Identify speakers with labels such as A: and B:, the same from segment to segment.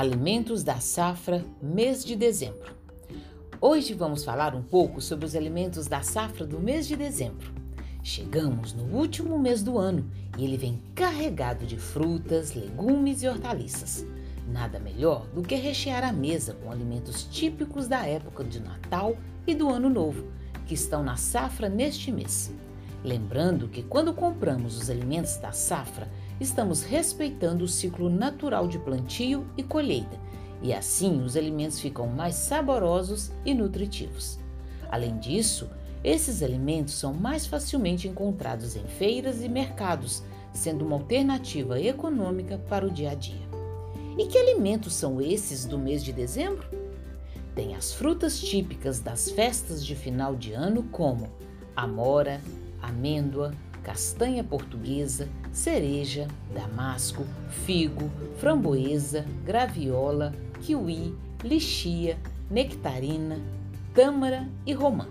A: Alimentos da safra, mês de dezembro. Hoje vamos falar um pouco sobre os alimentos da safra do mês de dezembro. Chegamos no último mês do ano e ele vem carregado de frutas, legumes e hortaliças. Nada melhor do que rechear a mesa com alimentos típicos da época de Natal e do Ano Novo, que estão na safra neste mês. Lembrando que quando compramos os alimentos da safra, estamos respeitando o ciclo natural de plantio e colheita, e assim os alimentos ficam mais saborosos e nutritivos. Além disso, esses alimentos são mais facilmente encontrados em feiras e mercados, sendo uma alternativa econômica para o dia a dia. E que alimentos são esses do mês de dezembro? Tem as frutas típicas das festas de final de ano, como amora, amêndoa, castanha portuguesa, cereja, damasco, figo, framboesa, graviola, kiwi, lixia, nectarina, tâmara e romã.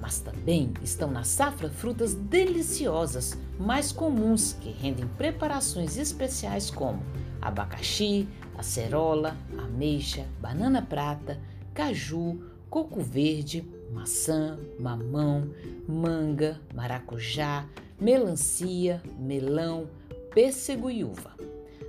A: Mas também estão na safra frutas deliciosas, mais comuns, que rendem preparações especiais como abacaxi, acerola, ameixa, banana prata, caju, coco verde, maçã, mamão, manga, maracujá, melancia, melão, pêssego e uva.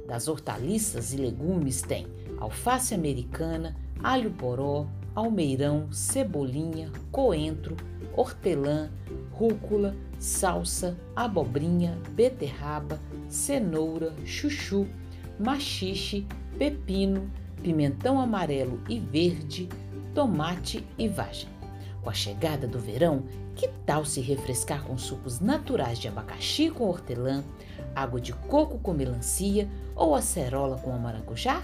A: Das hortaliças e legumes tem alface americana, alho poró, almeirão, cebolinha, coentro, hortelã, rúcula, salsa, abobrinha, beterraba, cenoura, chuchu, machixe, pepino, pimentão amarelo e verde, tomate e vagem. Com a chegada do verão, que tal se refrescar com sucos naturais de abacaxi com hortelã, água de coco com melancia ou acerola com maracujá?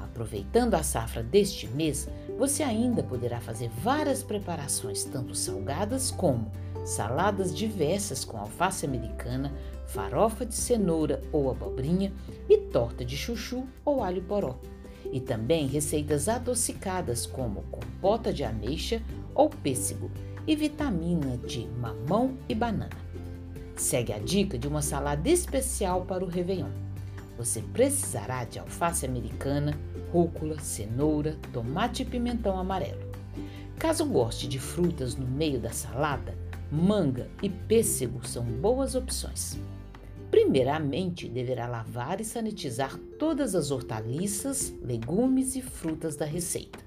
A: Aproveitando a safra deste mês, você ainda poderá fazer várias preparações, tanto salgadas como saladas diversas com alface americana, farofa de cenoura ou abobrinha e torta de chuchu ou alho poró e também receitas adocicadas como compota de ameixa ou pêssego e vitamina de mamão e banana. Segue a dica de uma salada especial para o Réveillon. Você precisará de alface americana, rúcula, cenoura, tomate e pimentão amarelo. Caso goste de frutas no meio da salada, manga e pêssego são boas opções. Primeiramente, deverá lavar e sanitizar todas as hortaliças, legumes e frutas da receita.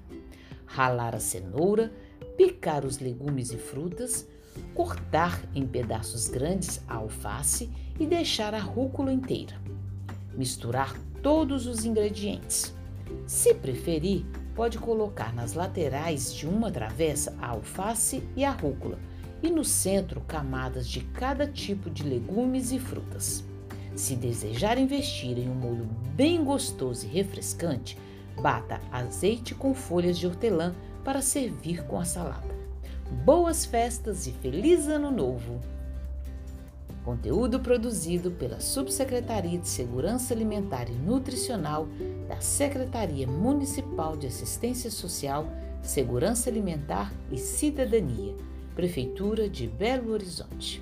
A: Ralar a cenoura, picar os legumes e frutas, cortar em pedaços grandes a alface e deixar a rúcula inteira. Misturar todos os ingredientes. Se preferir, pode colocar nas laterais de uma travessa a alface e a rúcula e no centro camadas de cada tipo de legumes e frutas. Se desejar investir em um molho bem gostoso e refrescante, bata azeite com folhas de hortelã para servir com a salada. Boas festas e feliz ano novo! Conteúdo produzido pela Subsecretaria de Segurança Alimentar e Nutricional da Secretaria Municipal de Assistência Social, Segurança Alimentar e Cidadania Prefeitura de Belo Horizonte.